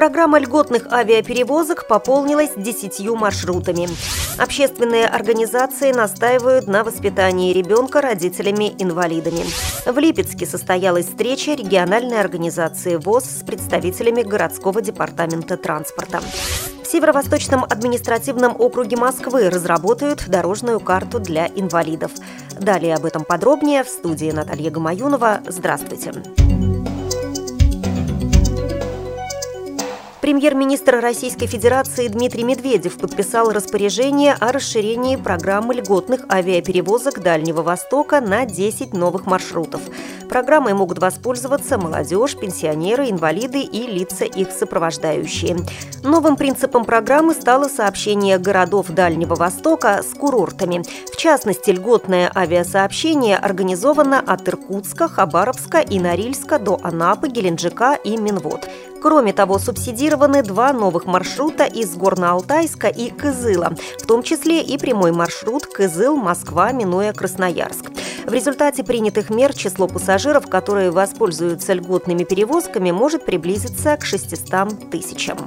Программа льготных авиаперевозок пополнилась десятью маршрутами. Общественные организации настаивают на воспитании ребенка родителями-инвалидами. В Липецке состоялась встреча региональной организации ВОЗ с представителями городского департамента транспорта. В Северо-Восточном административном округе Москвы разработают дорожную карту для инвалидов. Далее об этом подробнее в студии Наталья Гамаюнова. Здравствуйте. Здравствуйте. Премьер-министр Российской Федерации Дмитрий Медведев подписал распоряжение о расширении программы льготных авиаперевозок Дальнего Востока на 10 новых маршрутов. Программой могут воспользоваться молодежь, пенсионеры, инвалиды и лица их сопровождающие. Новым принципом программы стало сообщение городов Дальнего Востока с курортами. В частности, льготное авиасообщение организовано от Иркутска, Хабаровска и Норильска до Анапы, Геленджика и Минвод. Кроме того, субсидированы два новых маршрута из Горно-Алтайска и Кызыла, в том числе и прямой маршрут Кызыл-Москва, минуя Красноярск. В результате принятых мер число пассажиров, которые воспользуются льготными перевозками, может приблизиться к 600 тысячам.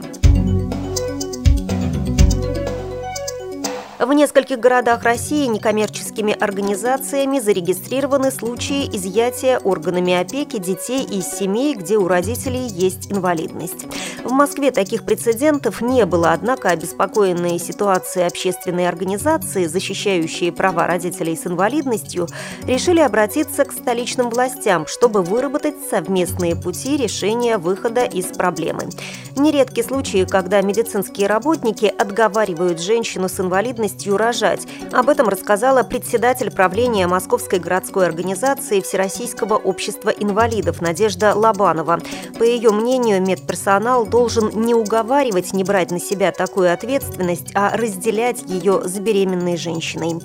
В нескольких городах России некоммерческими организациями зарегистрированы случаи изъятия органами опеки детей из семей, где у родителей есть инвалидность. В Москве таких прецедентов не было, однако обеспокоенные ситуацией общественные организации, защищающие права родителей с инвалидностью, решили обратиться к столичным властям, чтобы выработать совместные пути решения выхода из проблемы. Нередки случаи, когда медицинские работники отговаривают женщину с инвалидностью возможностью рожать. Об этом рассказала председатель правления Московской городской организации Всероссийского общества инвалидов Надежда Лобанова. По ее мнению, медперсонал должен не уговаривать не брать на себя такую ответственность, а разделять ее с беременной женщиной.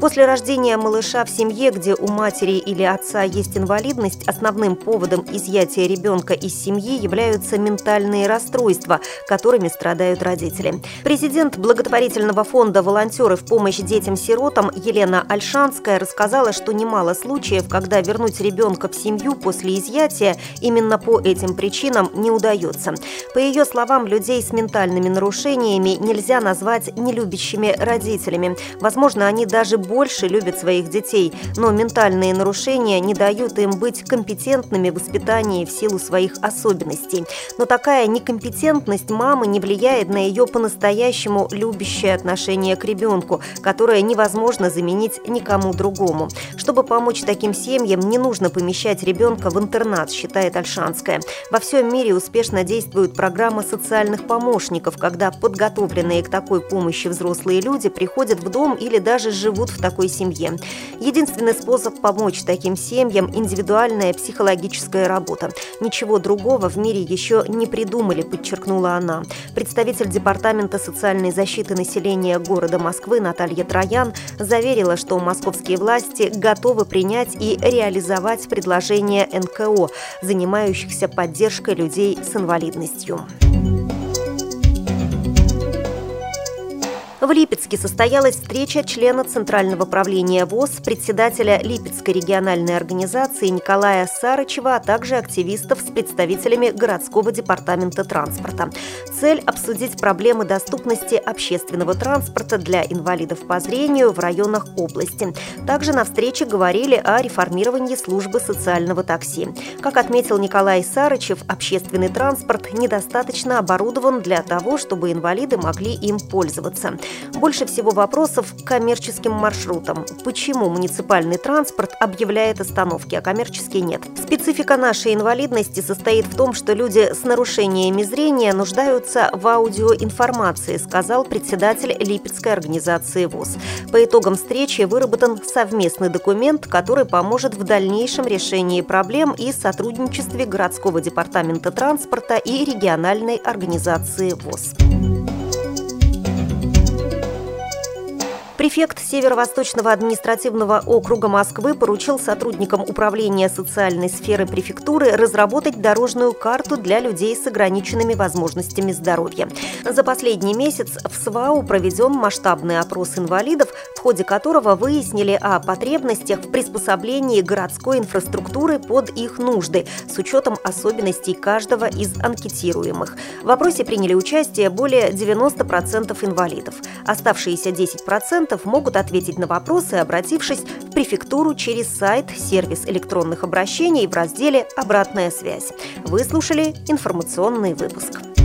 После рождения малыша в семье, где у матери или отца есть инвалидность, основным поводом изъятия ребенка из семьи являются ментальные расстройства, которыми страдают родители. Президент благотворительного фонда «Волонтеры в помощь детям-сиротам» Елена Альшанская рассказала, что немало случаев, когда вернуть ребенка в семью после изъятия именно по этим причинам не удается. По ее словам, людей с ментальными нарушениями нельзя назвать нелюбящими родителями. Возможно, они даже больше любят своих детей, но ментальные нарушения не дают им быть компетентными в воспитании в силу своих особенностей. Но такая некомпетентность мамы не влияет на ее по-настоящему любящее отношение к ребенку, которое невозможно заменить никому другому. Чтобы помочь таким семьям, не нужно помещать ребенка в интернат, считает Альшанская. Во всем мире успешно действует программа социальных помощников, когда подготовленные к такой помощи взрослые люди приходят в дом или даже живут в в такой семье. Единственный способ помочь таким семьям – индивидуальная психологическая работа. Ничего другого в мире еще не придумали, подчеркнула она. Представитель Департамента социальной защиты населения города Москвы Наталья Троян заверила, что московские власти готовы принять и реализовать предложения НКО, занимающихся поддержкой людей с инвалидностью. В Липецке состоялась встреча члена Центрального правления ВОЗ, председателя Липецкой региональной организации Николая Сарычева, а также активистов с представителями городского департамента транспорта. Цель – обсудить проблемы доступности общественного транспорта для инвалидов по зрению в районах области. Также на встрече говорили о реформировании службы социального такси. Как отметил Николай Сарычев, общественный транспорт недостаточно оборудован для того, чтобы инвалиды могли им пользоваться. Больше всего вопросов к коммерческим маршрутам. Почему муниципальный транспорт объявляет остановки, а коммерческий нет? Специфика нашей инвалидности состоит в том, что люди с нарушениями зрения нуждаются в аудиоинформации, сказал председатель Липецкой организации ВОЗ. По итогам встречи выработан совместный документ, который поможет в дальнейшем решении проблем и сотрудничестве городского департамента транспорта и региональной организации ВОЗ. Префект Северо-Восточного административного округа Москвы поручил сотрудникам управления социальной сферы префектуры разработать дорожную карту для людей с ограниченными возможностями здоровья. За последний месяц в СВАУ проведен масштабный опрос инвалидов, ходе которого выяснили о потребностях в приспособлении городской инфраструктуры под их нужды с учетом особенностей каждого из анкетируемых. В опросе приняли участие более 90% инвалидов. Оставшиеся 10% могут ответить на вопросы, обратившись в префектуру через сайт, сервис электронных обращений в разделе «Обратная связь». Вы слушали информационный выпуск.